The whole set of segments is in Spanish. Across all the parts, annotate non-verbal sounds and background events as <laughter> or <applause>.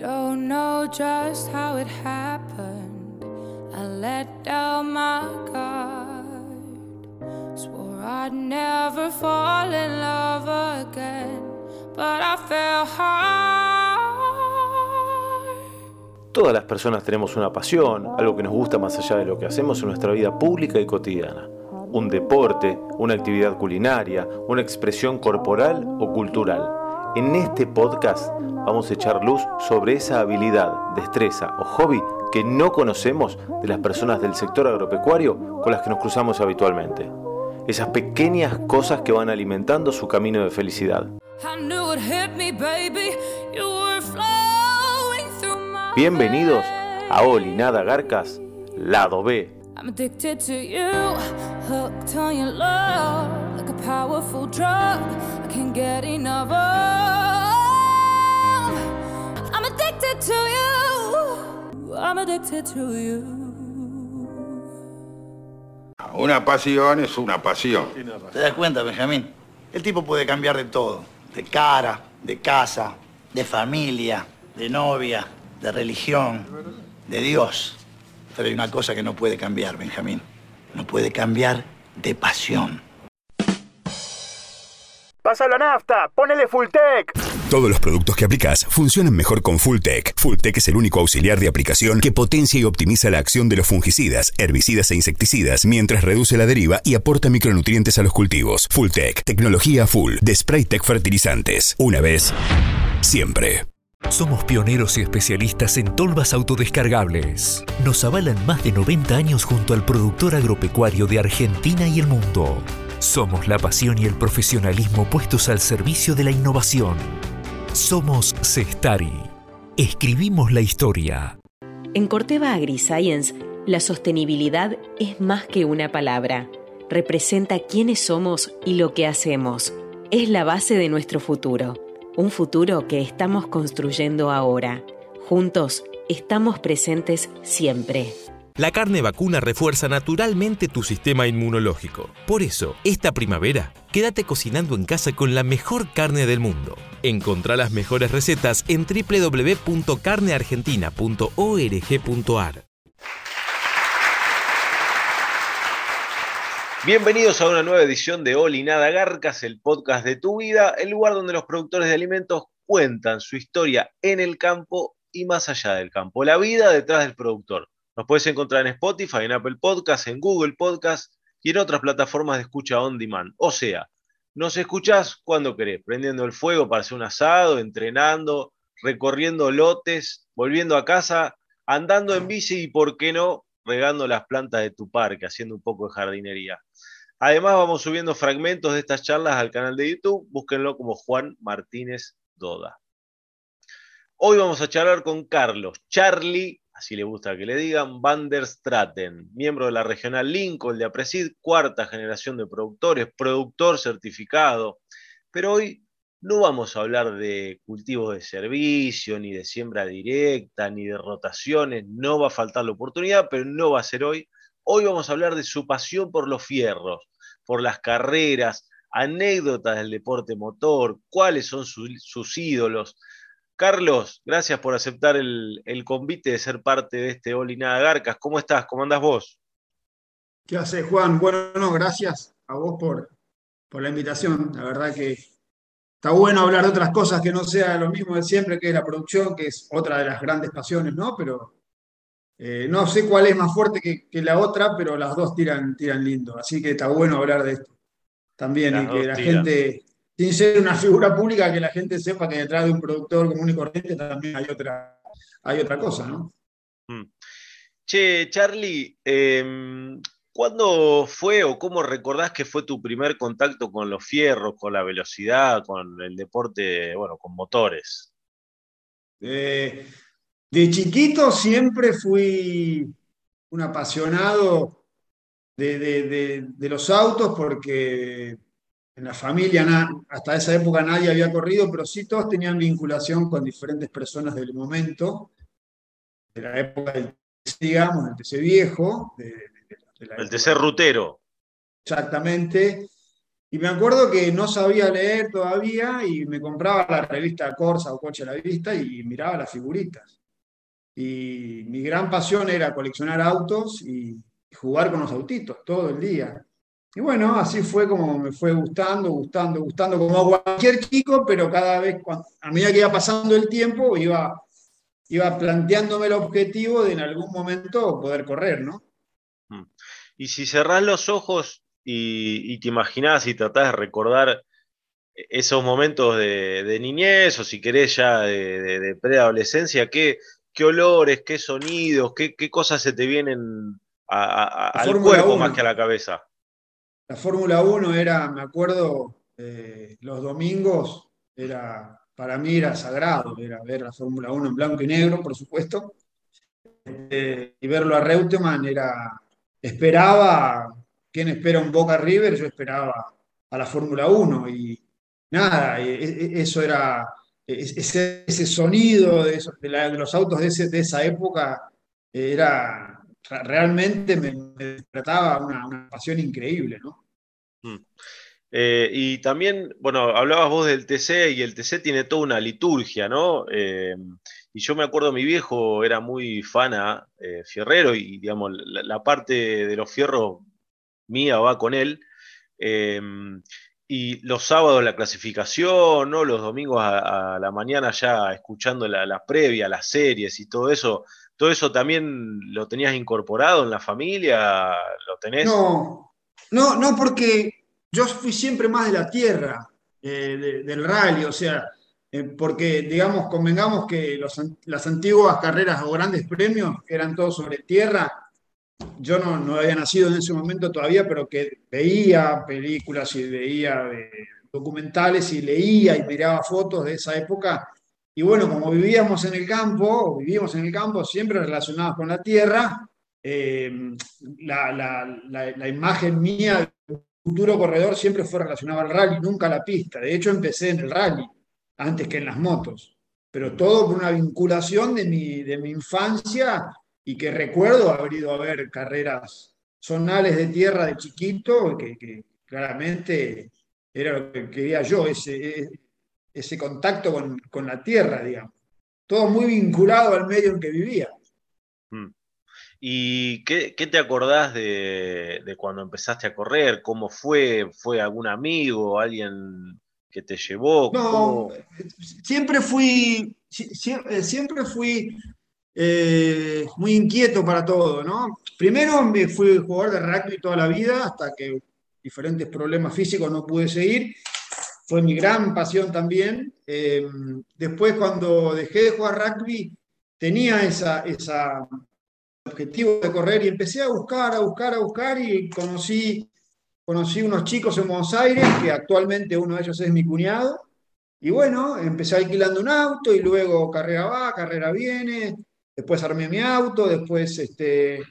don't know just how it happened. I let down my guard. Swore I'd never fall in love again, but I fell hard. Todas las personas tenemos una pasión, algo que nos gusta más allá de lo que hacemos en nuestra vida pública y cotidiana. Un deporte, una actividad culinaria, una expresión corporal o cultural. En este podcast vamos a echar luz sobre esa habilidad, destreza o hobby que no conocemos de las personas del sector agropecuario con las que nos cruzamos habitualmente. Esas pequeñas cosas que van alimentando su camino de felicidad. Bienvenidos a Oli Nada Garcas, lado B. I'm addicted to you, hooked on your love, like a powerful drug. I can't get enough of. I'm addicted to you. I'm addicted to you. Una pasión es una pasión. ¿Te das cuenta, Benjamín? El tipo puede cambiar de todo. De cara, de casa, de familia, de novia, de religión, de Dios. Pero hay una cosa que no puede cambiar, Benjamín. No puede cambiar de pasión. Pasa la nafta, ponele full tech. Todos los productos que aplicas funcionan mejor con Fulltech. Fulltech es el único auxiliar de aplicación que potencia y optimiza la acción de los fungicidas, herbicidas e insecticidas mientras reduce la deriva y aporta micronutrientes a los cultivos. Fulltech, tecnología full de Spraytech Fertilizantes. Una vez, siempre. Somos pioneros y especialistas en tolvas autodescargables. Nos avalan más de 90 años junto al productor agropecuario de Argentina y el mundo. Somos la pasión y el profesionalismo puestos al servicio de la innovación. Somos Cestari. Escribimos la historia. En Corteva AgriScience, la sostenibilidad es más que una palabra. Representa quiénes somos y lo que hacemos. Es la base de nuestro futuro. Un futuro que estamos construyendo ahora. Juntos, estamos presentes siempre. La carne vacuna refuerza naturalmente tu sistema inmunológico. Por eso, esta primavera, quédate cocinando en casa con la mejor carne del mundo. Encontrá las mejores recetas en www.carneargentina.org.ar. Bienvenidos a una nueva edición de Oli Nada Garcas, el podcast de tu vida, el lugar donde los productores de alimentos cuentan su historia en el campo y más allá del campo, la vida detrás del productor. Nos puedes encontrar en Spotify, en Apple Podcasts, en Google Podcasts y en otras plataformas de escucha on demand. O sea, nos escuchás cuando querés, prendiendo el fuego para hacer un asado, entrenando, recorriendo lotes, volviendo a casa, andando en bici y, por qué no, regando las plantas de tu parque, haciendo un poco de jardinería. Además, vamos subiendo fragmentos de estas charlas al canal de YouTube. Búsquenlo como Juan Martínez Doda. Hoy vamos a charlar con Carlos Charlie, así le gusta que le digan, Van der Straten, miembro de la regional Lincoln de Apresid, cuarta generación de productores, productor certificado. Pero hoy no vamos a hablar de cultivos de servicio, ni de siembra directa, ni de rotaciones. No va a faltar la oportunidad, pero no va a ser hoy. Hoy vamos a hablar de su pasión por los fierros, por las carreras, anécdotas del deporte motor, cuáles son su- sus ídolos. Carlos, gracias por aceptar el, el convite de ser parte de este Oli Nada Garcas. ¿Cómo estás? ¿Cómo andás vos? ¿Qué hace Juan? Bueno, no, gracias a vos por, por la invitación. La verdad que está bueno hablar de otras cosas que no sea lo mismo de siempre, que es la producción, que es otra de las grandes pasiones, ¿no? Pero eh, no sé cuál es más fuerte que, que la otra, pero las dos tiran, tiran lindo. Así que está bueno hablar de esto también Las y que la tiran. gente, sin ser una figura pública, que la gente sepa que detrás de un productor común y corriente también hay otra, hay otra cosa, ¿no? Che, Charlie, em, ¿cuándo fue o cómo recordás que fue tu primer contacto con los fierros, con la velocidad, con el deporte, bueno, con motores? Eh, de chiquito siempre fui un apasionado de, de- de- de los autos porque en la familia na- hasta esa época nadie había corrido, pero sí todos tenían vinculación con diferentes personas del momento, de la época del TC, digamos, del TC viejo, de- de- de la El época- TC rutero. Exactamente. Y me acuerdo que no sabía leer todavía y me compraba la revista Corsa o Coche a la Vista y miraba las figuritas. Y mi gran pasión era coleccionar autos y jugar con los autitos todo el día. Y bueno, así fue como me fue gustando, gustando, gustando, como cualquier chico, pero cada vez, a medida que iba pasando el tiempo, iba, iba planteándome el objetivo de en algún momento poder correr, ¿no? Mm. Y si cerrás los ojos y, te imaginás y tratás de recordar esos momentos de, niñez o si querés ya de, preadolescencia, ¿qué, ¿qué, olores, qué sonidos, qué, cosas se te vienen al cuerpo más que a la cabeza? La Fórmula 1 era, me acuerdo, eh, los domingos, era, para mí era sagrado, era ver la Fórmula 1 en blanco y negro, por supuesto, eh, y verlo a Reutemann era, esperaba, ¿quién espera un Boca River? Yo esperaba a la Fórmula 1 y nada, eso era, ese, sonido de, los autos de, esa época era, realmente me, despertaba una, pasión increíble, ¿no? Mm. Eh, y también, bueno, hablabas vos del TC y el TC tiene toda una liturgia, ¿no? Eh, y yo me acuerdo, mi viejo era muy fana, eh, fierrero, y digamos, la, parte de los fierros mía va con él. y los sábados la clasificación, ¿no? Los domingos a, la mañana ya escuchando la, previa, las series y todo eso. ¿Todo eso también lo tenías incorporado en la familia? ¿Lo tenés? No, no, no, porque yo fui siempre más de la tierra, eh, del rally, o sea, eh, porque, digamos, convengamos que las antiguas carreras o grandes premios eran todos sobre tierra. Yo no, había nacido en ese momento todavía, pero que veía películas y veía eh, documentales y leía y miraba fotos de esa época. Y bueno, como vivíamos en el campo, vivíamos en el campo siempre relacionados con la tierra, eh, la, imagen mía de futuro corredor siempre fue relacionada al rally, nunca a la pista. De hecho, empecé en el rally antes que en las motos, pero todo por una vinculación de mi, de mi infancia y que recuerdo haber ido a ver carreras zonales de tierra de chiquito, que, claramente era lo que quería yo, ese, ese contacto con, con la tierra, digamos. Todo muy vinculado al medio en que vivía. Mm. ¿Y qué, te acordás de, cuando empezaste a correr? ¿Cómo fue? ¿Fue algún amigo, alguien que te llevó? No, siempre fui, siempre fui eh, muy inquieto para todo, ¿no? Primero me fui jugador de rugby toda la vida, hasta que diferentes problemas físicos no pude seguir. Fue mi gran pasión también. Eh, después, cuando dejé de jugar rugby, tenía esa, esa objetivo de correr y empecé a buscar, a buscar, a buscar y conocí, conocí unos chicos en Buenos Aires, que actualmente uno de ellos es mi cuñado. Y bueno, empecé alquilando un auto y luego carrera va, carrera viene, después armé mi auto, después este,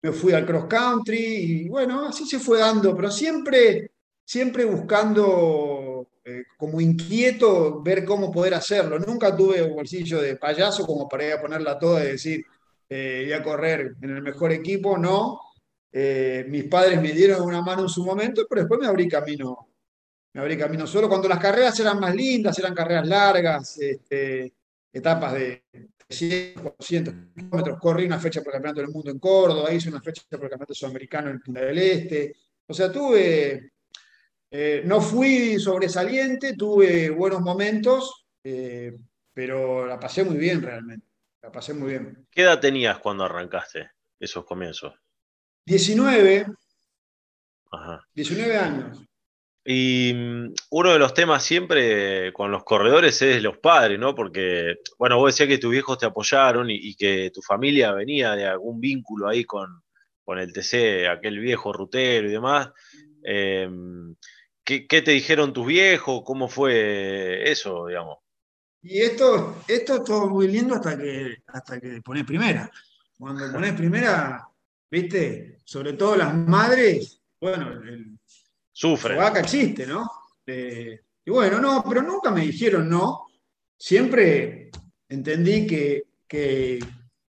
me fui al cross country y bueno, así se fue dando, pero siempre, siempre buscando eh, como inquieto ver cómo poder hacerlo. Nunca tuve un bolsillo de payaso como para ir a ponerla toda y decir, eh, a correr en el mejor equipo, no. Eh, mis padres me dieron una mano en su momento, pero después me abrí camino. Me abrí camino solo. Cuando las carreras eran más lindas, eran carreras largas, este, etapas de 300, 400 kilómetros. Corrí una fecha por el Campeonato del Mundo en Córdoba, hice una fecha por el Campeonato Sudamericano en Punta del Este. O sea, tuve. Eh, no fui sobresaliente, tuve buenos momentos, eh, pero la pasé muy bien realmente. La pasé muy bien. ¿Qué edad tenías cuando arrancaste esos comienzos? 19. Ajá. 19 años. Y mm, uno de los temas siempre con los corredores es los padres, ¿no? Porque, bueno, vos decías que tus viejos te apoyaron y, que tu familia venía de algún vínculo ahí con, el TC, aquel viejo rutero y demás. Em, ¿qué, ¿Qué te dijeron tus viejos? ¿Cómo fue eso, digamos? Y esto, esto es todo muy lindo hasta que, hasta que pones primera. Cuando pones primera, viste, sobre todo las madres, bueno, el, sufre. vaca existe, ¿no? Eh, y bueno, no, pero nunca me dijeron no. Siempre entendí que, que,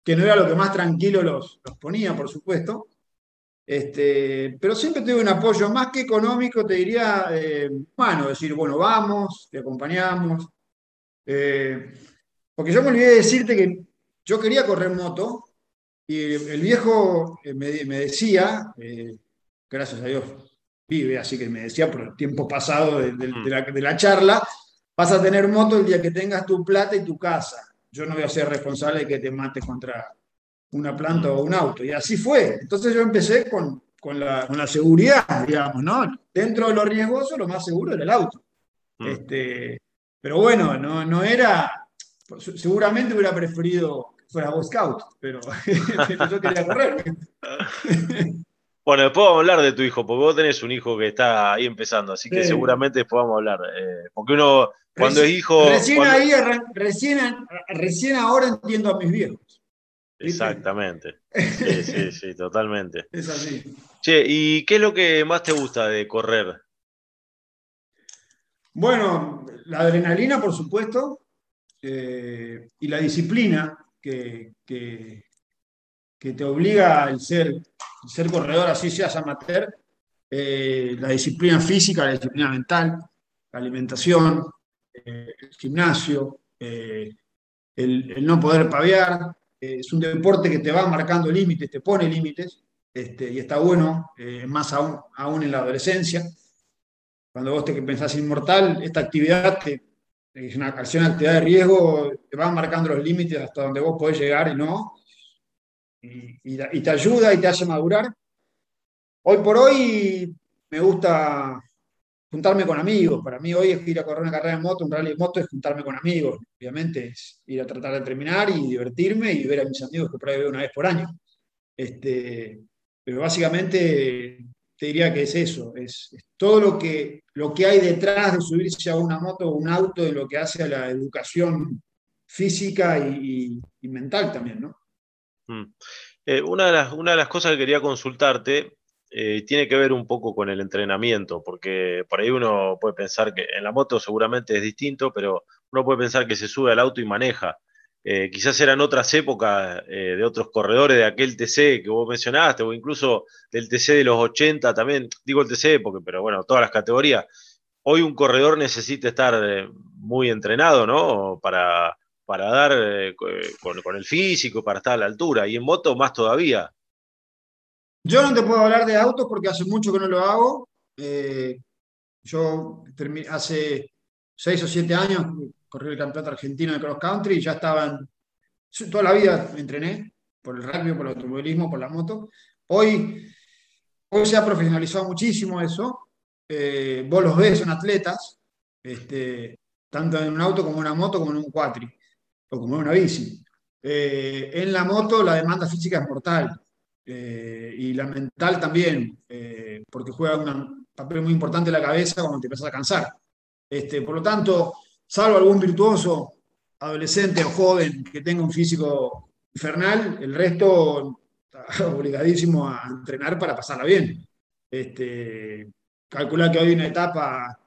no era lo que más tranquilo los, los ponía, por supuesto. Este, pero siempre tuve un apoyo más que económico, te diría, eh, bueno, decir, bueno, vamos, te acompañamos. Eh, porque yo me olvidé de decirte que yo quería correr moto y el viejo eh, me, decía, eh, gracias a Dios vive, así que me decía por el tiempo pasado de la, de la charla, vas a tener moto el día que tengas tu plata y tu casa. Yo no voy a ser responsable de que te mates contra una planta o un auto. Y así fue. Entonces yo empecé con, con la, con la seguridad, digamos, ¿no? Dentro de lo riesgoso, lo más seguro era el auto. Este, pero bueno, no, no era, seguramente hubiera preferido que fuera Boy Scout, pero, <laughs> pero yo quería correr. <laughs> Bueno, después vamos a hablar de tu hijo, porque vos tenés un hijo que está ahí empezando, así que Sí. seguramente después vamos a hablar. eh, porque uno, cuando es hijo. Recién cuando- ahí, recién, recién ahora entiendo a mis viejos. Exactamente. Sí, <laughs> sí, sí, totalmente. Es así. Che, ¿y qué es lo que más te gusta de correr? Bueno, la adrenalina, por supuesto, eh, y la disciplina que, que- que te obliga el ser, el ser corredor, así seas amateur, eh, la disciplina física, la disciplina mental, la alimentación, eh, el gimnasio, el, el no poder pavear. Eh, es un deporte que te va marcando límites, te pone límites, este, y está bueno, eh, más aún, aún en la adolescencia cuando vos te pensás inmortal, esta actividad te, es una, una actividad de riesgo, te va marcando los límites hasta donde vos podés llegar y no, y te ayuda y te hace madurar. Hoy por hoy me gusta juntarme con amigos. Para mí hoy es ir a correr una carrera de moto, un rally de moto es juntarme con amigos. Obviamente es ir a tratar de terminar y divertirme y ver a mis amigos que por ahí veo una vez por año. Este, pero básicamente te diría que es eso, es, es todo lo que, lo que hay detrás de subirse a una moto o un auto de lo que hace a la educación física y, y- y mental también, ¿no? Mm. Eh, una de las, una de las cosas que quería consultarte eh, tiene que ver un poco con el entrenamiento, porque por ahí uno puede pensar que en la moto seguramente es distinto, pero uno puede pensar que se sube al auto y maneja. Eh, quizás eran otras épocas eh, de otros corredores de aquel TC que vos mencionaste, o incluso del TC de los 80 también, digo el TC porque, pero bueno, todas las categorías. Hoy un corredor necesita estar eh, muy entrenado, ¿no? Para, para dar co- con, con el físico, para estar a la altura, y en moto más todavía. Yo no te puedo hablar de autos porque hace mucho que no lo hago. Eh, yo hace seis o siete años corrí el campeonato argentino de cross country y ya estaban, toda la vida me entrené por el rugby, por el automovilismo, por la moto. Hoy, hoy se ha profesionalizado muchísimo eso. Eh, vos los ves, son atletas, este, tanto en un auto como en una moto, como en un quadri, o como en una bici. Eh, en la moto la demanda física es mortal eh, y la mental también, eh, porque juega un papel muy importante la cabeza cuando te empiezas a cansar. Este, por lo tanto, salvo algún virtuoso, adolescente o joven que tenga un físico infernal, el resto está <laughs> obligadísimo a entrenar para pasarla bien. Este, calcula que hoy una etapa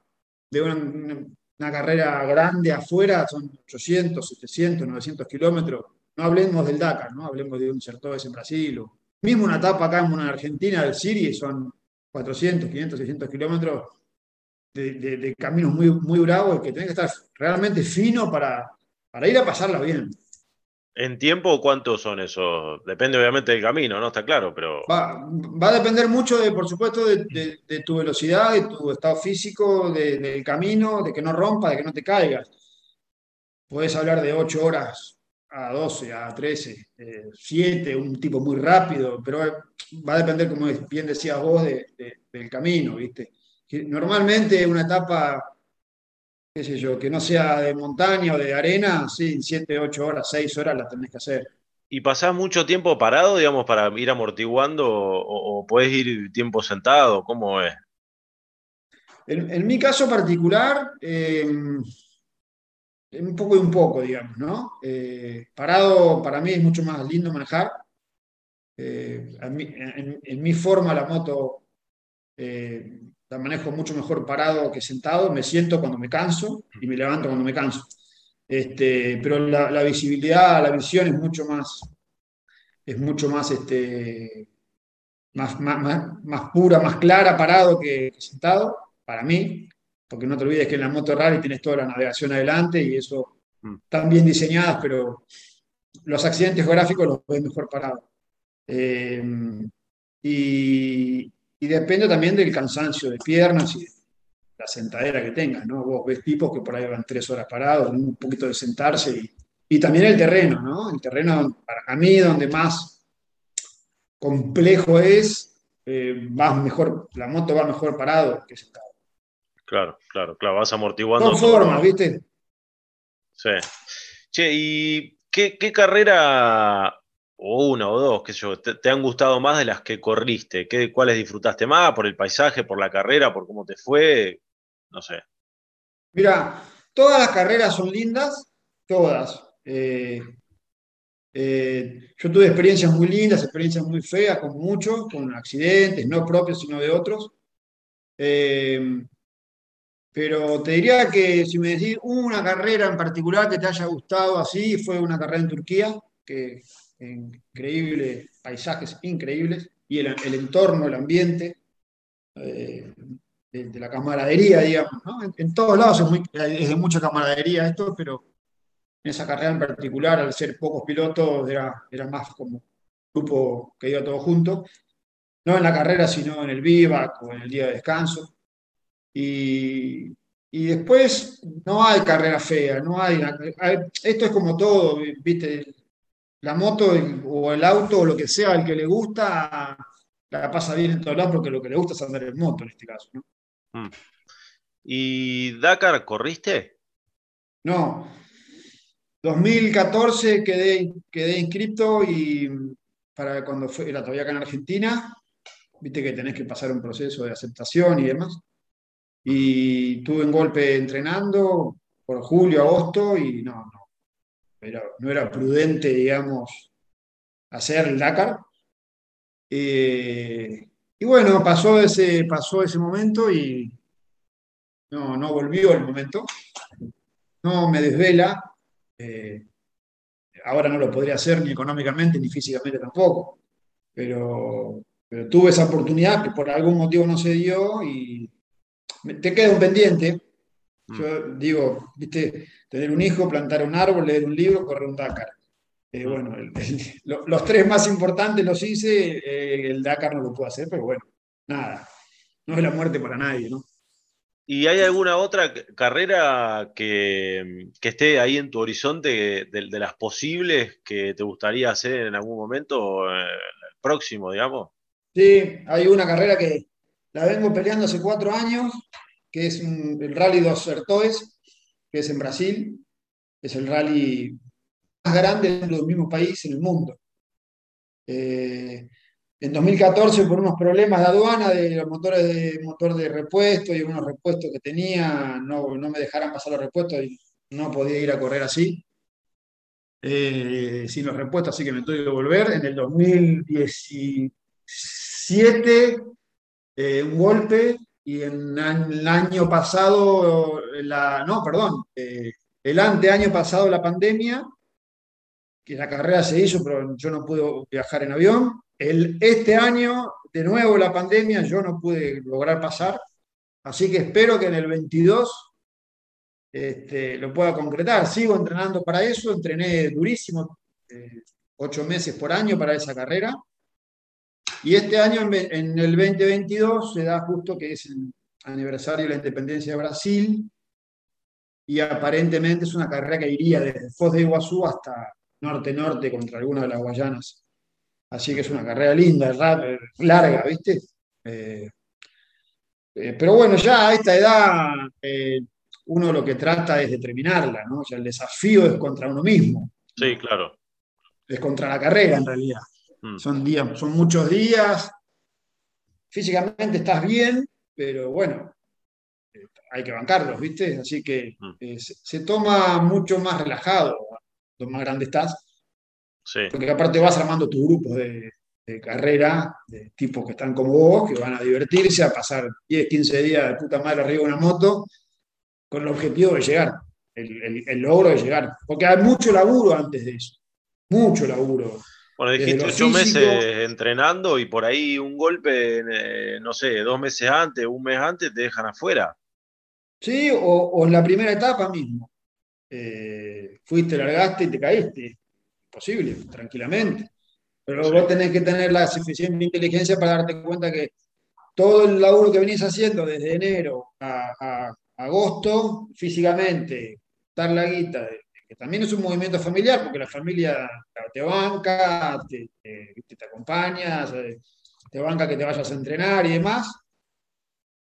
de una, una- carrera grande afuera son 800, 700, 900 kilómetros. No hablemos del Dakar, ¿no? hablemos de un Certóes en Brasil. O, mismo una etapa acá en Argentina, del Siri, son 400, 500, 600 kilómetros de, de- de caminos muy, muy bravos que tenés que estar realmente fino para, para ir a pasarla bien. ¿En tiempo cuántos son esos? Depende obviamente del camino, ¿no? Está claro, pero Va, va a depender mucho, de, por supuesto, de, de- de tu velocidad, de tu estado físico, de- del camino, de que no rompa, de que no te caigas. Puedes hablar de 8 horas a 12, a 13, eh, 7, un tipo muy rápido, pero va a depender, como bien decías vos, de- de- del camino, ¿viste? Normalmente una etapa, qué sé yo, que no sea de montaña o de arena, sí, 7, 8 horas, 6 horas la tenés que hacer. ¿y pasás mucho tiempo parado, digamos, para ir amortiguando o, o podés ir tiempo sentado? ¿Cómo es? En, en mi caso particular, eh, un poco y un poco, digamos, ¿no? Eh, parado para mí es mucho más lindo manejar. Eh, en, mi forma la moto eh, la manejo mucho mejor parado que sentado. Me siento cuando me canso y me levanto cuando me canso. Este, pero la, visibilidad, la visión es mucho más, es mucho más este, más, más, más, más pura, más clara, parado que sentado, para mí, porque no te olvides que en la moto rally tienes toda la navegación adelante y eso Mm. están bien diseñadas, pero los accidentes geográficos los ves mejor parado. Eh, y, y depende también del cansancio de piernas y la sentadera que tengas, ¿no? Vos ves tipos que por ahí van tres horas parados, un poquito de sentarse y, y también el terreno, ¿no? El terreno, para mí, donde más complejo es, eh, vas mejor, la moto va mejor parado que sentado. Claro, claro, claro, vas amortiguando. Todo. formas, ¿viste? Sí. Che, ¿y qué, qué carrera, o una o dos, qué sé yo, te, te han gustado más de las que corriste? ¿Qué, ¿Cuáles disfrutaste más? ¿Por el paisaje, por la carrera, por cómo te fue? No sé. Mira, todas las carreras son lindas, todas. Eh, eh, yo tuve experiencias muy lindas, experiencias muy feas, con muchos, con accidentes, no propios, sino de otros. Eh, pero te diría que si me decís una carrera en particular que te haya gustado así, fue una carrera en Turquía, que increíble, paisajes increíbles, y el, entorno, el ambiente, eh, de, la camaradería, digamos, ¿no? En, todos lados es, muy- es de mucha camaradería esto, pero en esa carrera en particular, al ser pocos pilotos, era, era más como grupo que iba todo junto, no en la carrera, sino en el vivac o en el día de descanso. Y, y después no hay carrera fea, no hay, hay- esto es como todo, ¿viste? La moto o el auto o lo que sea, el que le gusta, la pasa bien en todos lados porque lo que le gusta es andar en moto en este caso, ¿no? Mm. ¿Y Dakar corriste? No. 2014 quedé, quedé inscripto y para cuando fue, era todavía acá en Argentina, viste que tenés que pasar un proceso de aceptación y demás. Y tuve un golpe entrenando por julio, agosto y no, no, era- no era prudente, digamos, hacer el Dakar. Eh, y bueno, pasó ese, pasó ese momento y no, no volvió el momento. No me desvela. eh, ahora no lo podría hacer ni económicamente ni físicamente tampoco. Pero, pero tuve esa oportunidad que por algún motivo no se dio y te queda un pendiente. Yo digo, viste, tener un hijo, plantar un árbol, leer un libro, correr un Dakar. Eh, bueno, el- el- lo- los tres más importantes los hice, eh, el Dakar no lo puedo hacer, pero bueno, nada, no es la muerte para nadie, ¿no? ¿Y hay alguna otra carrera que, que esté ahí en tu horizonte de, de las posibles que te gustaría hacer en algún momento eh, próximo, digamos? Sí, hay una carrera que la vengo peleando hace cuatro años, que es un- el Rally dos Sertoes, que es en Brasil. Es el rally más grande del mismo país en el mundo. Eh, en 2014, por unos problemas de aduana de los motores de motor de repuesto y unos repuestos que tenía, no, no me dejaran pasar los repuestos y no podía ir a correr así. Eh, sin los repuestos, así que me tuve que volver. En el 2017, eh, un golpe, y en el año pasado, la, no, perdón, eh, el anteaño pasado la pandemia, que la carrera se hizo, pero yo no pude viajar en avión. El, este año, de nuevo la pandemia, yo no pude lograr pasar, así que espero que en el 22 este, lo pueda concretar. Sigo entrenando para eso, entrené durísimo, eh, ocho meses por año para esa carrera. Y este año, en, el 2022, se da justo que es el aniversario de la independencia de Brasil. Y aparentemente es una carrera que iría desde Foz de Iguazú hasta norte-norte contra alguna de las Guayanas. Así que es una carrera linda, larga, ¿viste? Eh, eh, pero bueno, ya a esta edad eh, uno lo que trata es de terminarla, ¿no? O sea, el desafío es contra uno mismo, Sí, claro. es contra la carrera en realidad. Mm. Son días, son muchos días. Físicamente estás bien, pero bueno, hay que bancarlos, ¿viste? Así que Mm. eh, se, se toma mucho más relajado cuanto más grande estás, Sí. porque aparte vas armando tus grupos de, de carrera, de tipos que están como vos, que van a divertirse, a pasar 10, 15 días de puta madre arriba de una moto, con el objetivo de llegar, el, el- el logro de llegar. Porque hay mucho laburo antes de eso, mucho laburo. Bueno, dijiste ocho meses entrenando y por ahí un golpe, eh, no sé, dos meses antes, un mes antes, te dejan afuera. Sí, o, o en la primera etapa mismo. Eh, fuiste, largaste y te caíste. Posible, tranquilamente. Pero vos tenés que tener la suficiente inteligencia para darte cuenta que todo el laburo que venís haciendo desde enero a, a agosto, físicamente, dar la guita, que también es un movimiento familiar, porque la familia te banca, te, te- te acompaña, te banca que te vayas a entrenar y demás.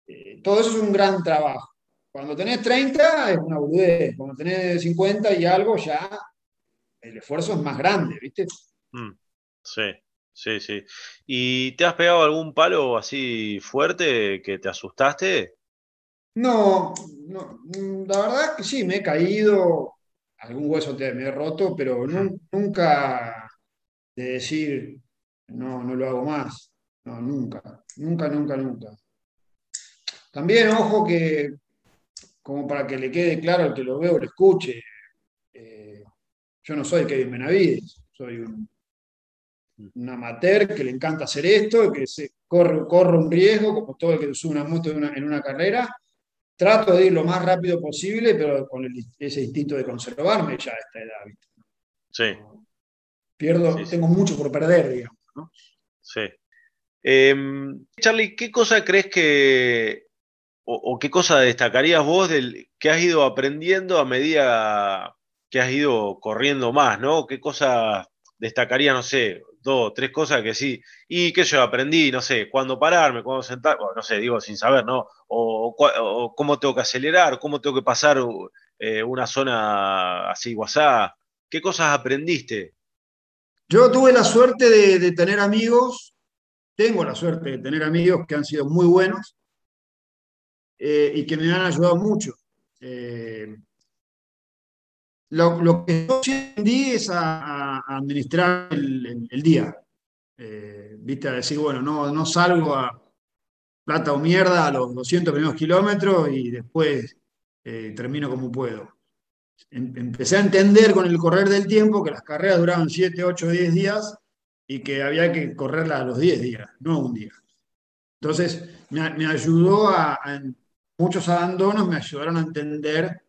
Eh, todo eso es un gran trabajo. Cuando tenés 30 es una boludez, cuando tenés 50 y algo ya el esfuerzo es más grande, ¿viste? Mm, Sí, sí, sí. ¿Y te has pegado algún palo así fuerte que te asustaste? No, no, mm, la verdad que sí, me he caído, algún hueso te, me he roto, pero nu- nunca de decir, no, no lo hago más. No, nunca, nunca, nunca, nunca. También, ojo que, como para que le quede claro al que lo veo o lo escuche, eh, yo no soy Kevin Benavides, soy un, un amateur que le encanta hacer esto, que se corre, corre un riesgo, como todo el que sube una moto en una, en una carrera. Trato de ir lo más rápido posible, pero con el- ese instinto de conservarme ya a esta edad. ¿viste? Sí, Pierdo, Sí, sí. tengo mucho por perder, digamos. ¿no? sí. Em, Charlie, ¿qué cosa crees que, o, o qué cosa destacarías vos del que has ido aprendiendo a medida que has ido corriendo más, ¿no? ¿Qué cosas destacarías, no sé, dos, tres cosas que sí, y que yo aprendí, no sé, cuándo pararme, cuándo sentar, no sé, digo sin saber, ¿no? O, cómo tengo que acelerar, cómo tengo que pasar eh, una zona así, WhatsApp, ¿qué cosas aprendiste? Yo tuve la suerte de, tener amigos, tengo la suerte de tener amigos que han sido muy buenos eh, y que me han ayudado mucho. Eh, lo, lo que yo aprendí es a, administrar el, día. Eh, Viste, a decir, bueno, no, no salgo a plata o mierda a los 200 primeros kilómetros y después eh, termino como puedo. Em- Empecé a entender con el correr del tiempo que las carreras duraban 7, 8, 10 días y que había que correrlas a los 10 días, no un día. Entonces, me, ayudó a, a- muchos abandonos me ayudaron a entender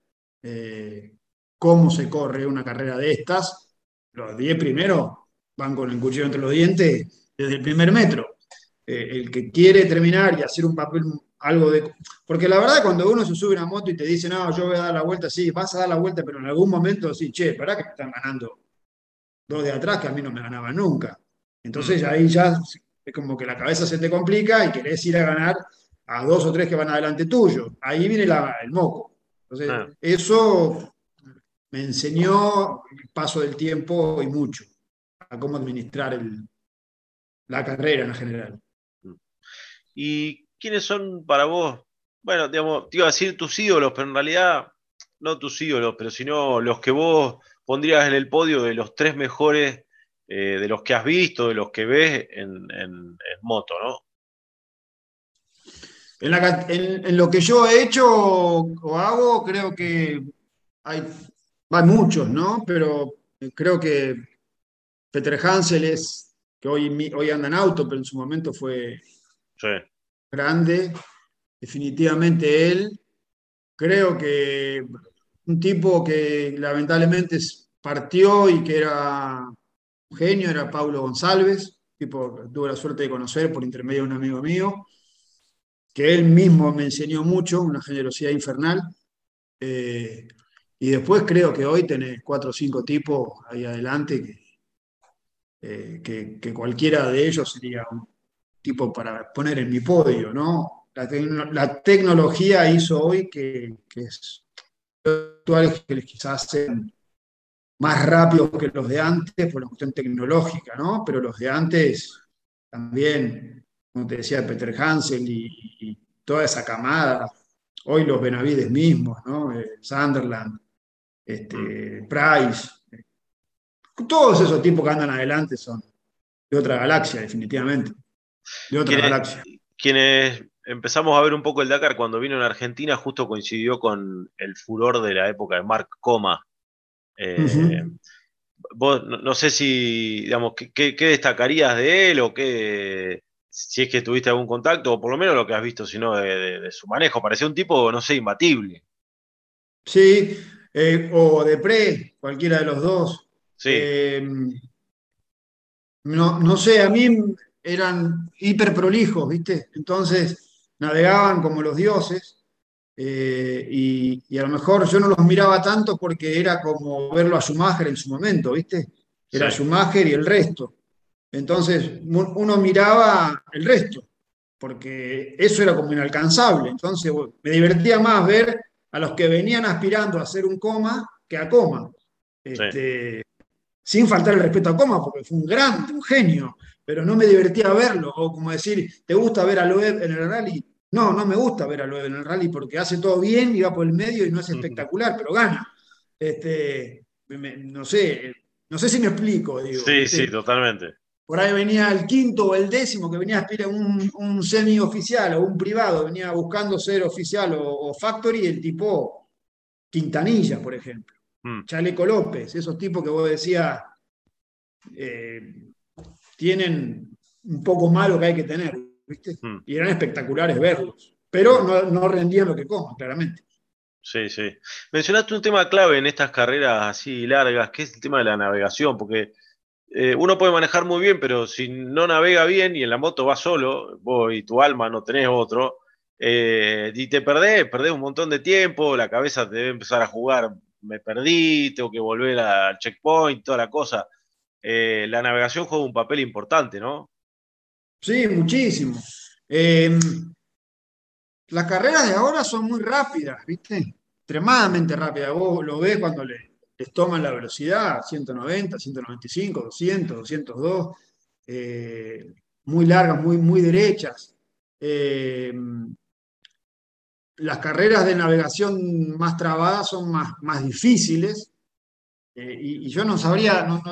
eh, cómo se corre una carrera de estas. Los 10 primeros van con el cuchillo entre los dientes desde el primer metro. Eh, el que quiere terminar y hacer un papel, algo de... Porque la verdad, cuando uno se sube a una moto y te dice, no, yo voy a dar la vuelta, sí, vas a dar la vuelta, pero en algún momento sí, che, pará que me están ganando dos de atrás que a mí no me ganaban nunca. Entonces ahí ya es como que la cabeza se te complica y querés ir a ganar a dos o tres que van adelante tuyo. Ahí viene la- el moco. Entonces, Ah. eso me enseñó el paso del tiempo y mucho a cómo administrar el- la carrera en general. ¿Y quiénes son para vos? Bueno, digamos, te iba a decir tus ídolos, pero en realidad no tus ídolos, pero sino los que vos pondrías en el podio de los tres mejores eh, de los que has visto, de los que ves en, en- en moto, ¿no? En, la ca- en- en lo que yo he hecho o hago, creo que hay, hay muchos, ¿no? Pero creo que Peter Hansel es, que hoy, hoy anda en auto, pero en su momento fue Sí. grande, definitivamente él. Creo que un tipo que lamentablemente partió y que era un genio era Pablo González, tipo que tuve la suerte de conocer por intermedio de un amigo mío, que él mismo me enseñó mucho, una generosidad infernal. Eh, y después creo que hoy tenés cuatro o cinco tipos ahí adelante que, eh, que, que cualquiera de ellos sería un tipo para poner en mi podio, ¿no? La, tecno- la tecnología hizo hoy que, que es actuales quizás sean más rápidos que los de antes por la cuestión tecnológica, ¿no? Pero los de antes también, como te decía, Peter Hansel y, y toda esa camada, hoy los Benavides mismos, ¿no? Eh, Sunderland, este, Price, eh, todos esos tipos que andan adelante son de otra galaxia, definitivamente, de otra Quienes, galaxia. quienes empezamos a ver un poco el Dakar cuando vino en Argentina, justo coincidió con el furor de la época de Mark Coma. Eh, vos no, sé si, digamos, ¿qué, destacarías de él o qué, si es que tuviste algún contacto, o por lo menos lo que has visto, sino de, de, su manejo. Parecía un tipo, no sé, imbatible. Sí, eh, o de pre, cualquiera de los dos. Sí. Eh, no, no sé, a mí eran hiper prolijos, ¿viste? Entonces navegaban como los dioses. Eh, y, a lo mejor yo no los miraba tanto porque era como verlo a Schumacher en su momento, ¿viste? Era Schumacher y el resto. Entonces uno miraba el resto, porque eso era como inalcanzable. Entonces me divertía más ver a los que venían aspirando a hacer un coma que a coma. Este, sin faltar el respeto a coma, porque fue un gran, un genio, pero no me divertía verlo. O como decir, ¿te gusta ver a Loeb en el rally? No, no me gusta ver a Loeb en el rally porque hace todo bien y va por el medio y no es espectacular, pero gana. Este, no sé, no sé si me explico. Digo, sí, sí, totalmente. Por ahí venía el quinto o el décimo que venía a aspirar un, un semi-oficial o un privado, venía buscando ser oficial o, factory, el tipo Quintanilla, por ejemplo. Mm. Chaleco López, esos tipos que vos decías eh, tienen un poco más lo que hay que tener, ¿viste? Mm. Y eran espectaculares verlos, pero no, no rendían lo que coman, claramente. Sí, sí. Mencionaste un tema clave en estas carreras así largas, que es el tema de la navegación, porque eh, uno puede manejar muy bien, pero si no navega bien y en la moto va solo, vos y tu alma no tenés otro, eh, y te perdés, perdés un montón de tiempo, la cabeza te debe empezar a jugar, me perdí, tengo que volver al checkpoint, toda la cosa. Eh, la navegación juega un papel importante, ¿no? Sí, muchísimo. Em, las carreras de ahora son muy rápidas, ¿viste? Extremadamente rápidas. Vos lo ves cuando le, les toman la velocidad, 190, 195, 200, 202, muy largas, muy, muy derechas. Eh, las carreras de navegación más trabadas son más, más difíciles eh, y, yo no sabría, no,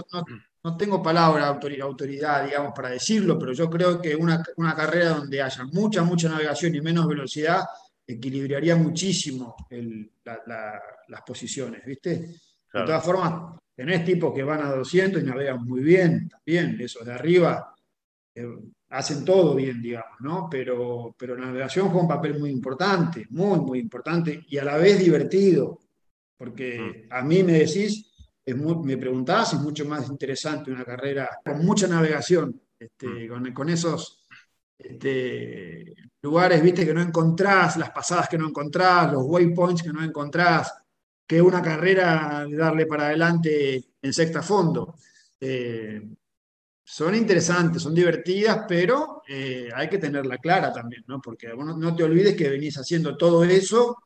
no, tengo palabra, autoridad, digamos, para decirlo, pero yo creo que una, carrera donde haya mucha, mucha navegación y menos velocidad equilibraría muchísimo las posiciones, ¿viste? De todas formas, tenés tipos que van a 200 y navegan muy bien, también, esos de arriba eh, hacen todo bien, digamos, ¿no? Pero, pero la navegación juega un papel muy importante, muy, muy importante y a la vez divertido, porque mm. a mí me decís, me preguntás, es mucho más interesante una carrera con mucha navegación, este, mm. con, esos este, lugares, viste, que no encontrás, las pasadas que no encontrás, los waypoints que no encontrás, que una carrera de darle para adelante en sexta fondo. Eh, son interesantes, son divertidas, pero eh, hay que tenerla clara también, ¿no? Porque no, te olvides que venís haciendo todo eso,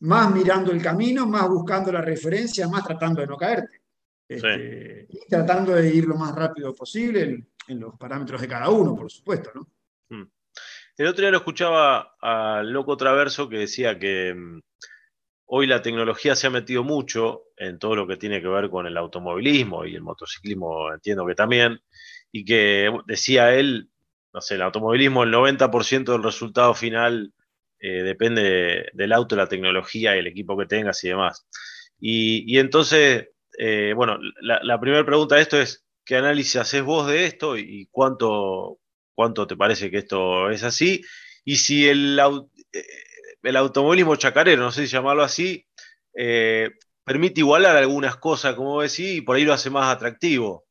más mirando el camino, más buscando la referencia, más tratando de no caerte. Este, y tratando de ir lo más rápido posible en, en, los parámetros de cada uno, por supuesto, ¿no? Mm. El otro día lo escuchaba al Loco Traverso que decía que mm, Hoy la tecnología se ha metido mucho en todo lo que tiene que ver con el automovilismo y el motociclismo, entiendo que también, y que decía él, no sé, el automovilismo, el 90% del resultado final eh, depende del auto, la tecnología el equipo que tengas y demás. Y, entonces, eh, bueno, la, primera pregunta de esto es, ¿qué análisis haces vos de esto y cuánto, cuánto te parece que esto es así? Y si el, eh, el automovilismo chacarero, no sé si llamarlo así, eh, permite igualar algunas cosas, como decís, y por ahí lo hace más atractivo.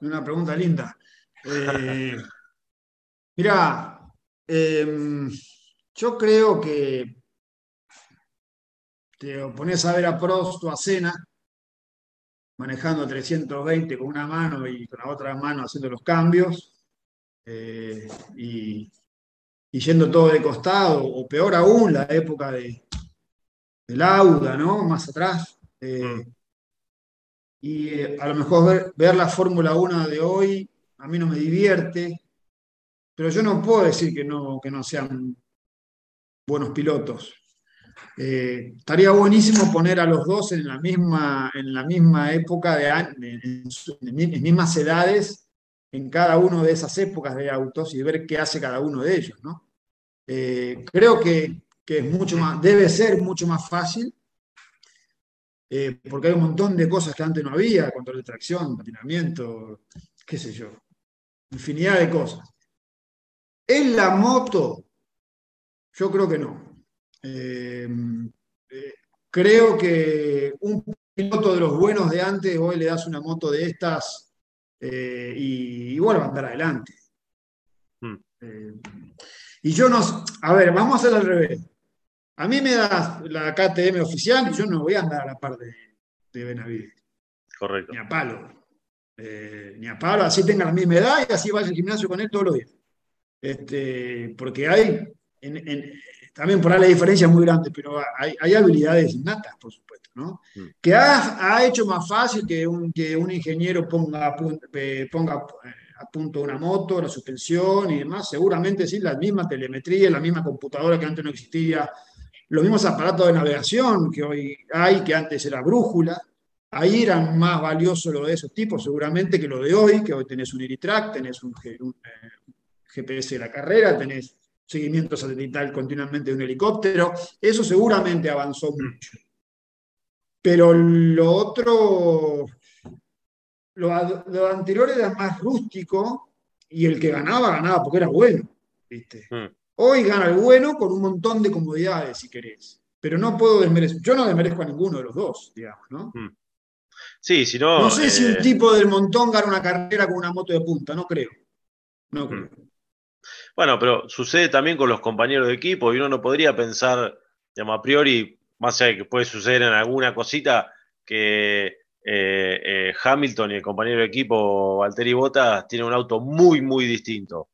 una pregunta linda. <laughs> Eh, mira, em, yo creo que te pones a ver a Prost o a Cena manejando 320 con una mano y con la otra mano haciendo los cambios. Eh, y y yendo todo de costado, o peor aún, la época de, del Auda, ¿no? Más atrás. Eh, mm. Y eh, a lo mejor ver, la Fórmula 1 de hoy a mí no me divierte, pero yo no puedo decir que no, que no sean buenos pilotos. Eh, estaría buenísimo poner a los dos en la misma, en la misma época, de, en, en, mismas edades, en cada una de esas épocas de autos y ver qué hace cada uno de ellos, ¿no? Eh, creo que, es mucho más, debe ser mucho más fácil eh, porque hay un montón de cosas que antes no había, control de tracción, patinamiento, qué sé yo, infinidad de cosas. En la moto, yo creo que no. Eh, creo que un piloto de los buenos de antes, hoy le das una moto de estas y, bueno, va a andar adelante. Hmm. y yo no, a ver, vamos a hacer al revés. A mí me das la KTM oficial y yo no voy a andar a la par de, de Benavides. Correcto. Ni a palo. Eh, ni a palo, así tenga la misma edad y así vaya al gimnasio con él todos los días. Este, porque hay, también por ahí la diferencia es muy grande, pero hay, habilidades innatas, por supuesto, ¿no? Mm. Que ha, hecho más fácil que un, que un ingeniero ponga, ponga eh, a punto una moto, la suspensión y demás, seguramente sí, la misma telemetría, la misma computadora que antes no existía, los mismos aparatos de navegación que hoy hay, que antes era brújula, ahí eran más valiosos los de esos tipos seguramente que lo de hoy, que hoy tenés un Iritrack, tenés un, GPS eh, de la carrera, tenés seguimiento satelital continuamente de un helicóptero, eso seguramente avanzó mucho. Pero lo otro, lo, anterior era más rústico y el que ganaba, ganaba porque era bueno. ¿viste? Hmm. Hoy gana el bueno con un montón de comodidades, si querés. Pero no puedo desmerecer. Yo no desmerezco a ninguno de los dos, digamos, ¿no? Hmm. Sí, si no. No sé si un eh, tipo del montón gana una carrera con una moto de punta, no creo. No hmm. creo. Bueno, pero sucede también con los compañeros de equipo y uno no podría pensar, digamos, a priori, más allá de que puede suceder en alguna cosita, que eh, eh, Hamilton y el compañero de equipo Valtteri Bottas tienen un auto muy, muy distinto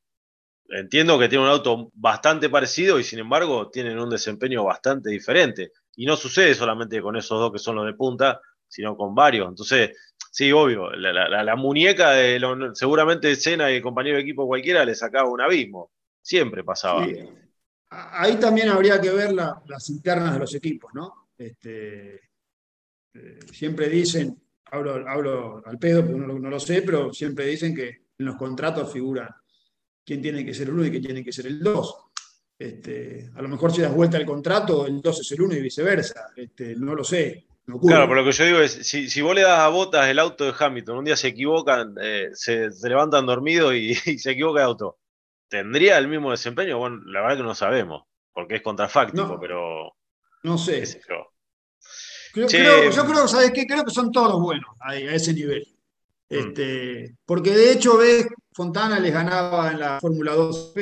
entiendo que tiene un auto bastante parecido y sin embargo tienen un desempeño bastante diferente. Y no sucede solamente con esos dos que son los de punta, sino con varios. Entonces, sí, obvio, la, muñeca de seguramente Cena y el compañero de equipo cualquiera le sacaba un abismo. Siempre pasaba. Ahí también habría que ver las internas de los equipos, ¿no? Este, eh, siempre dicen, hablo, al pedo porque no, no lo sé, pero siempre dicen que en los contratos figuran quién tiene que ser el uno y quién tiene que ser el dos. Este, a lo mejor si das vuelta al contrato, el 2 es el 1 y viceversa. Este, no lo sé. claro, pero lo que yo digo es, si, vos le das a botas el auto de Hamilton, un día se equivocan, eh, se, levantan dormidos <laughs> y, se equivoca el auto, ¿tendría el mismo desempeño? Bueno, la verdad que no sabemos, porque es contrafáctico, pero... No sé. yo. Creo, ¿sabes qué? Creo que son todos buenos a, ese nivel. Mm. Este, porque de hecho ves Fontana les ganaba en la Fórmula 2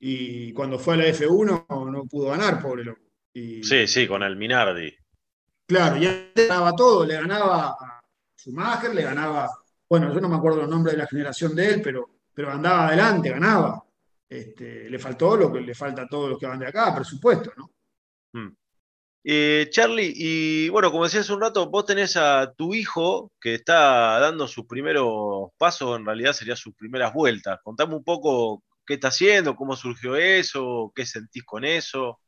y cuando fue a la F1 no pudo ganar, pobre loco. sí, sí, con el Minardi. Claro, ya le ganaba todo, le ganaba a Schumacher, le ganaba, bueno, yo no me acuerdo los nombres de la generación de él, pero, pero andaba adelante, ganaba. Este, le faltó lo que le falta a todos los que van de acá, presupuesto, ¿no? Mm. Eh, Charlie, y bueno, como decía hace un rato, vos tenés a tu hijo que está dando sus primeros pasos, en realidad serían sus primeras vueltas. Contame un poco qué está haciendo, cómo surgió eso, qué sentís con eso.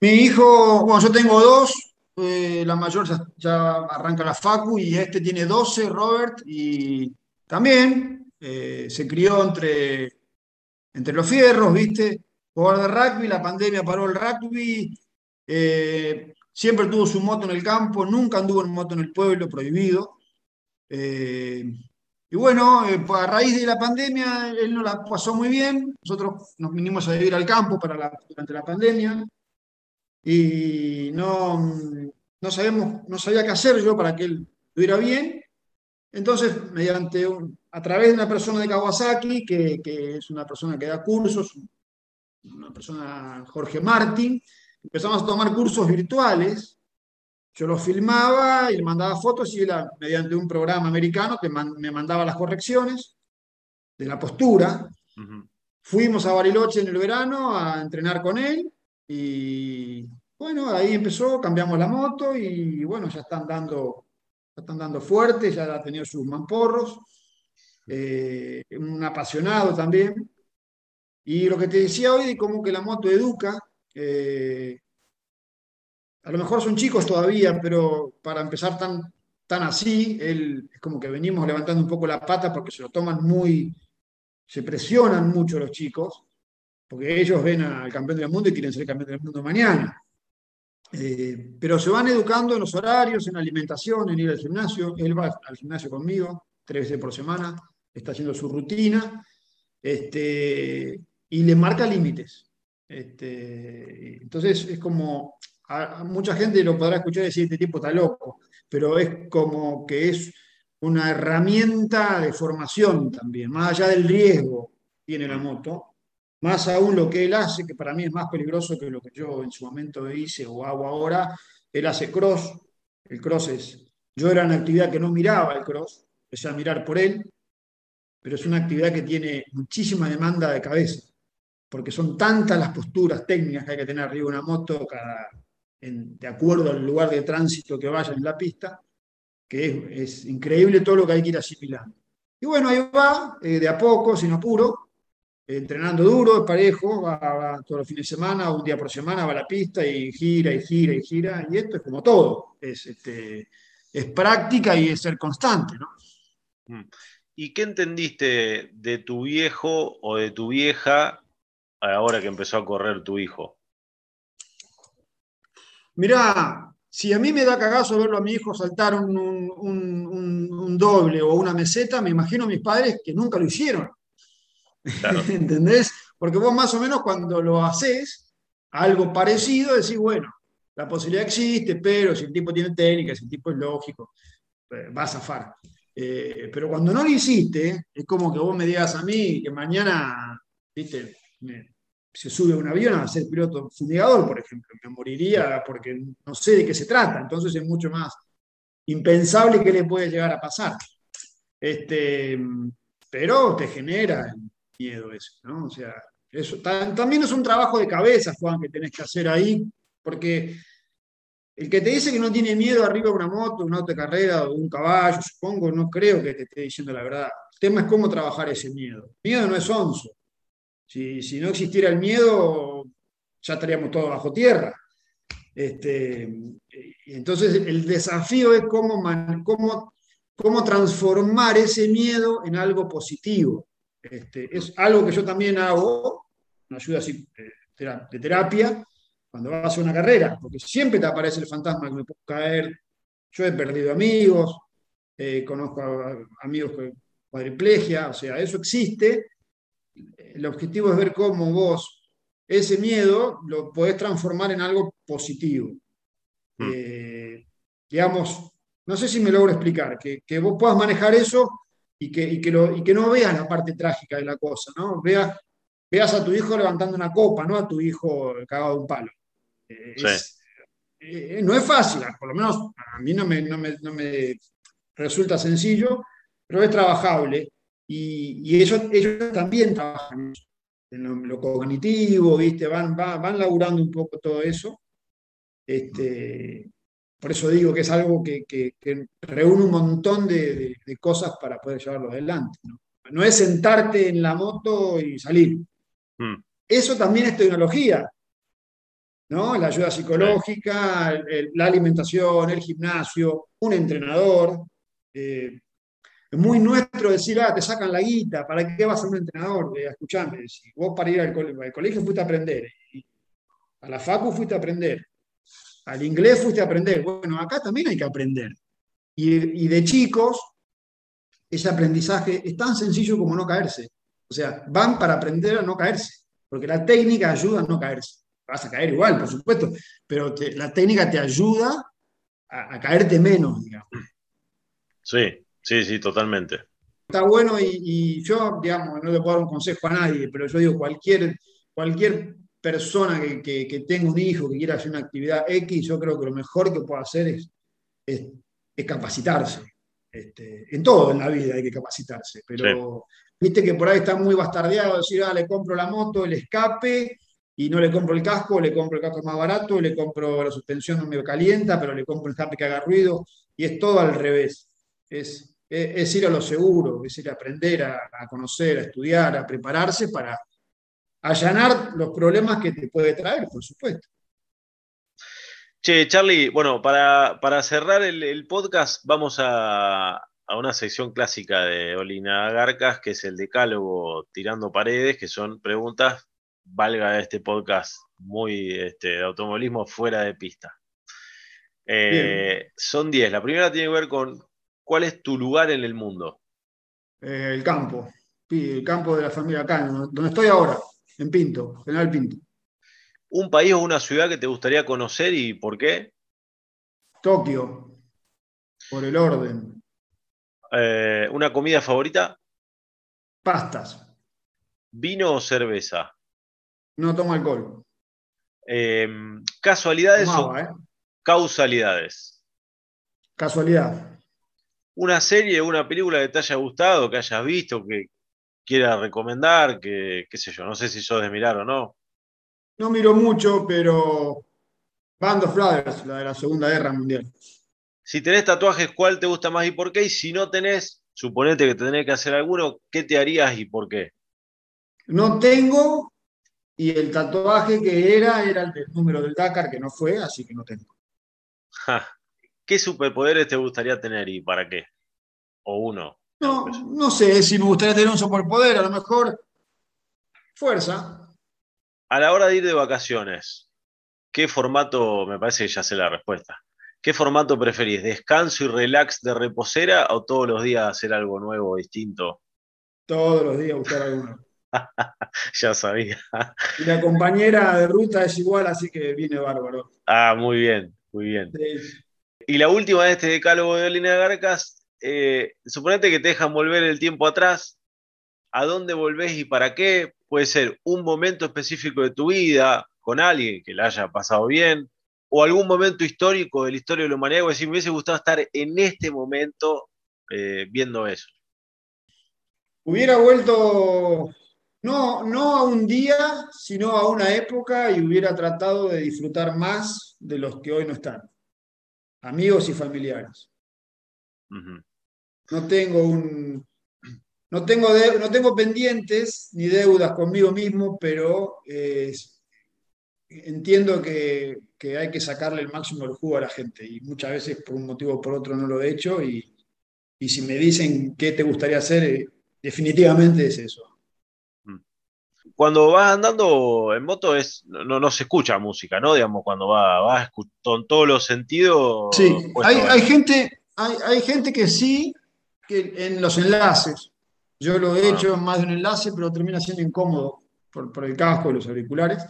Mi hijo, bueno, yo tengo dos, eh, la mayor ya, arranca la Facu y este tiene 12, Robert, y también eh, se crió entre, entre los fierros, ¿viste? Jugar de rugby, la pandemia paró el rugby eh, siempre tuvo su moto en el campo, nunca anduvo en moto en el pueblo, prohibido. Eh, y bueno, eh, a raíz de la pandemia, él no la pasó muy bien. Nosotros nos vinimos a vivir al campo para durante la pandemia y no, no, sabemos, no sabía qué hacer yo para que él estuviera bien. Entonces, mediante a través de una persona de Kawasaki, que, que, es una persona que da cursos, una persona, Jorge Martín, empezamos a tomar cursos virtuales. Yo los filmaba y le mandaba fotos y él, mediante un programa americano, me mandaba las correcciones de la postura. Fuimos a Bariloche en el verano a entrenar con él y bueno, ahí empezó, cambiamos la moto y bueno, ya están dando, están dando fuerte, ya ha tenido sus mamporros. Eh, un apasionado también. Y lo que te decía hoy, como que la moto educa, eh, a lo mejor son chicos todavía, pero para empezar tan, tan así, él, es como que venimos levantando un poco la pata porque se lo toman muy, se presionan mucho los chicos, porque ellos ven al campeón del mundo y quieren ser campeón del mundo mañana. Eh, pero se van educando en los horarios, en la alimentación, en ir al gimnasio. Él va al gimnasio conmigo tres veces por semana, está haciendo su rutina este, y le marca límites. Este, entonces es como, a, mucha gente lo podrá escuchar decir, este tipo está loco, pero es como que es una herramienta de formación también, más allá del riesgo que tiene la moto, más aún lo que él hace, que para mí es más peligroso que lo que yo en su momento hice o hago ahora, él hace cross, el cross es, yo era una actividad que no miraba el cross, empecé a mirar por él, pero es una actividad que tiene muchísima demanda de cabeza, porque son tantas las posturas técnicas que hay que tener arriba de una moto, cada, de acuerdo al lugar de tránsito que vaya en la pista, que es, increíble todo lo que hay que ir asimilando. Y bueno, ahí va, eh, de a poco, sin apuro, entrenando duro, parejo, va, todos los fines de semana, un día por semana va a la pista y gira y gira y gira, y esto es como todo, es, este, es práctica y es ser constante, ¿no? ¿Y qué entendiste de tu viejo o de tu vieja ahora que empezó a correr tu hijo? Mirá, si a mí me da cagazo verlo a mi hijo saltar un, un, doble o una meseta, me imagino a mis padres que nunca lo hicieron. <laughs> ¿Entendés? Porque vos más o menos cuando lo haces, algo parecido, decís, bueno, la posibilidad existe, pero si el tipo tiene técnica, si el tipo es lógico, eh, va a zafar. Eh, pero cuando no lo hiciste, es como que vos me digas a mí que mañana, viste, se sube un avión a ser piloto fumigador, por ejemplo. Me moriría porque no sé de qué se trata. Entonces es mucho más impensable que le puede llegar a pasar. Este, pero te genera miedo eso, ¿no? O sea, eso también es un trabajo de cabeza, Juan, que tenés que hacer ahí, porque el que te dice que no tiene miedo arriba de una moto, una auto de carrera o un caballo, supongo, no creo que te esté diciendo la verdad. El tema es cómo trabajar ese miedo. miedo no es onzo. Si, si, no existiera el miedo, ya estaríamos todos bajo tierra. Este, entonces, el desafío es cómo, cómo, cómo transformar ese miedo en algo positivo. Este, es algo que yo también hago, una ayuda de terapia, cuando vas a hacer una carrera, porque siempre te aparece el fantasma que me puedo caer. Yo he perdido amigos, eh, conozco amigos con cuadriplegia, o sea, eso existe. El objetivo es ver cómo vos ese miedo lo podés transformar en algo positivo. Hmm. Eh, digamos, no sé si me logro explicar, que, que vos puedas manejar eso y que, y que, lo, y que no veas la parte trágica de la cosa, ¿no? Veas, veas a tu hijo levantando una copa, no a tu hijo cagado de un palo. Eh, no es fácil, por lo menos a mí no me, no me, resulta sencillo, pero es trabajable. Y, y ellos, ellos también trabajan en lo, cognitivo, ¿viste? Van, van, van laburando un poco todo eso. Este, por eso digo que es algo que, que, reúne un montón de, de, cosas para poder llevarlo adelante. ¿no? es sentarte en la moto y salir. Mm. Eso también es tecnología. ¿No? La ayuda psicológica, la alimentación, el gimnasio, un entrenador. Eh, es muy nuestro decir, ah, te sacan la guita, ¿para qué vas a un entrenador? Eh, escuchame, si vos para ir al, colegio fuiste a aprender, a la facu fuiste a aprender, al inglés fuiste a aprender, bueno, acá también hay que aprender. Y, y de chicos, ese aprendizaje es tan sencillo como no caerse. O sea, van para aprender a no caerse, porque la técnica ayuda a no caerse vas a caer igual, por supuesto, pero la técnica te ayuda a, caerte menos, digamos. Sí, sí, sí, totalmente. Está bueno y, yo, digamos, no le puedo dar un consejo a nadie, pero yo digo, cualquier, cualquier persona que, tenga un hijo, que quiera hacer una actividad X, yo creo que lo mejor que puede hacer es, es, capacitarse. Este, en todo en la vida hay que capacitarse, pero viste que por ahí está muy bastardeado decir, ah, le compro la moto, el escape y no le compro el casco, le compro el casco más barato, le compro la suspensión no me calienta, pero le compro el escape que haga ruido, y es todo al revés. Es, es, ir a lo seguro, es ir a aprender, a, conocer, a estudiar, a prepararse para allanar los problemas que te puede traer, por supuesto. Che, Charlie, bueno, para, cerrar el, podcast vamos a, a, una sección clásica de Olina Garcas, que es el decálogo tirando paredes, que son preguntas valga este podcast muy este, de automovilismo fuera de pista. Eh, son 10. La primera tiene que ver con cuál es tu lugar en el mundo. Eh, el campo. El campo de la familia acá, donde estoy ahora, en Pinto, General Pinto. ¿Un país o una ciudad que te gustaría conocer y por qué? Tokio, por el orden. Eh, ¿Una comida favorita? Pastas. ¿Vino o cerveza? No tomo alcohol. Em, ¿Casualidades o ¿eh? causalidades? Casualidad. ¿Una serie o una película que te haya gustado, que hayas visto, que quieras recomendar, que qué sé yo, no sé si sos de mirar o no? No miro mucho, pero Band of Brothers, la de la Segunda Guerra Mundial. Si tenés tatuajes, ¿cuál te gusta más y por qué? Y si no tenés, suponete que tenés que hacer alguno, ¿qué te harías y por qué? No tengo, y el tatuaje que era era el del número del Dakar, que no fue, así que no tengo. Ja. ¿Qué superpoderes te gustaría tener y para qué? O uno. No, no sé si me gustaría tener un superpoder, a lo mejor fuerza. A la hora de ir de vacaciones, ¿qué formato, me parece que ya sé la respuesta, ¿qué formato preferís? ¿Descanso y relax de reposera o todos los días hacer algo nuevo, distinto? Todos los días buscar alguno. <laughs> ya sabía. Y la compañera de ruta es igual, así que viene bárbaro. Ah, muy bien, muy bien. Sí. Y la última de este decálogo de Olina Garcas, eh, suponete que te dejan volver el tiempo atrás, ¿a dónde volvés y para qué? Puede ser un momento específico de tu vida, con alguien que la haya pasado bien, o algún momento histórico de la historia de la humanidad, o decir, me hubiese gustado estar en este momento eh, viendo eso. Hubiera vuelto, no, no a un día, sino a una época y hubiera tratado de disfrutar más de los que hoy no están, amigos y familiares. No tengo un, no tengo, de- no tengo pendientes ni deudas conmigo mismo, pero eh, entiendo que, que hay que sacarle el máximo del jugo a la gente y muchas veces por un motivo o por otro no lo he hecho y, y si me dicen qué te gustaría hacer, eh, definitivamente es eso. Cuando vas andando en moto es, no, no se escucha música, ¿no? Digamos, cuando va, vas escu- con todos los sentidos. Sí, hay, hay gente, hay, hay gente que sí, que en los enlaces. Yo lo he Ah. hecho en más de un enlace, pero termina siendo incómodo por, por el casco y los auriculares.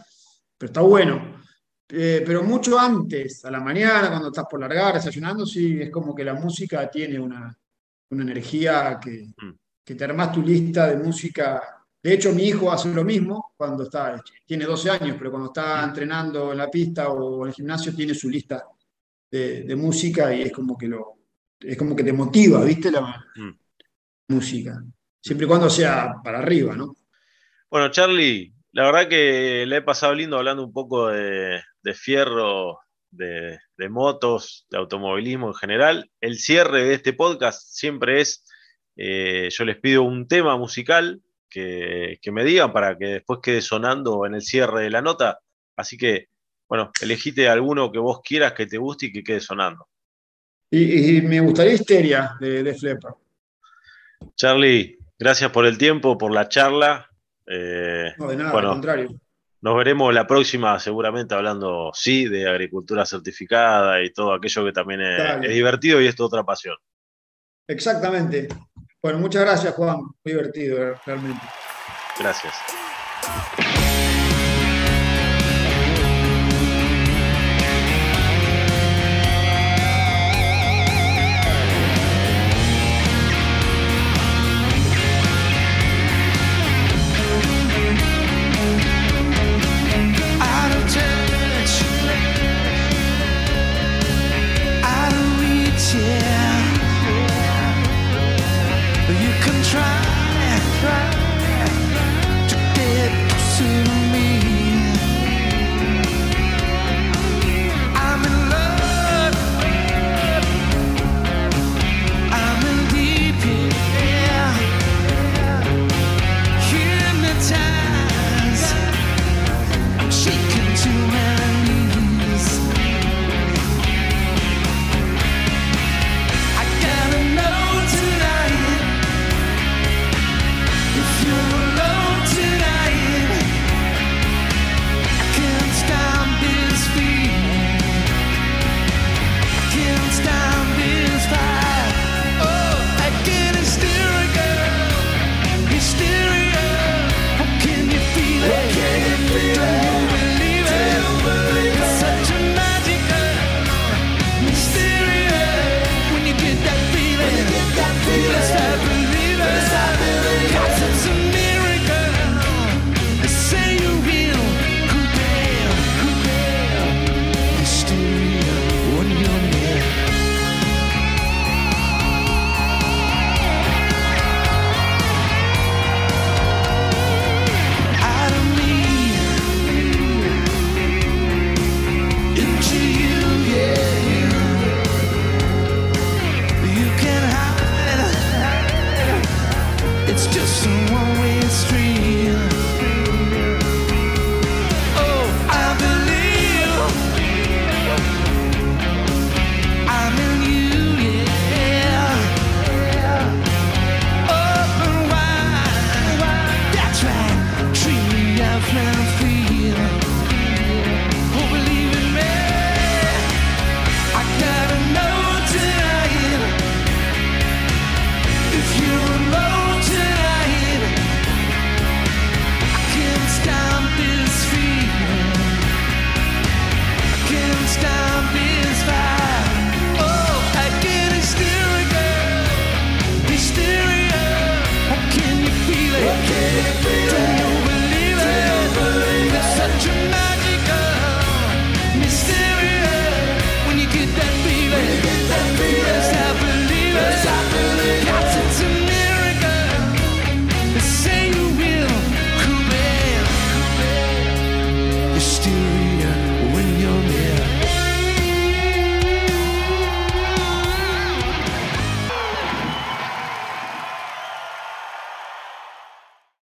Pero está bueno. Eh, pero mucho antes, a la mañana, cuando estás por largar, desayunando, sí, es como que la música tiene una, una energía que, Mm. que te armás tu lista de música. De hecho, mi hijo hace lo mismo cuando está, tiene 12 años, pero cuando está entrenando en la pista o en el gimnasio, tiene su lista de, de música y es como que lo, es como que te motiva, ¿viste? La Mm. música. Siempre y cuando sea para arriba, ¿no? Bueno, Charlie, la verdad que le he pasado lindo hablando un poco de, de fierro, de, de motos, de automovilismo en general. El cierre de este podcast siempre es, eh, yo les pido un tema musical que, que me digan para que después quede sonando en el cierre de la nota. Así que, bueno, elegite alguno que vos quieras que te guste y que quede sonando. Y, y me gustaría Histeria de, de Flepper. Charlie, gracias por el tiempo, por la charla. Eh, No, de nada, bueno, al contrario. Nos veremos la próxima, seguramente hablando, sí, de agricultura certificada y todo aquello que también es, divertido y es tu otra pasión. Exactamente. Bueno, muchas gracias, Juan. Muy divertido, realmente. Gracias.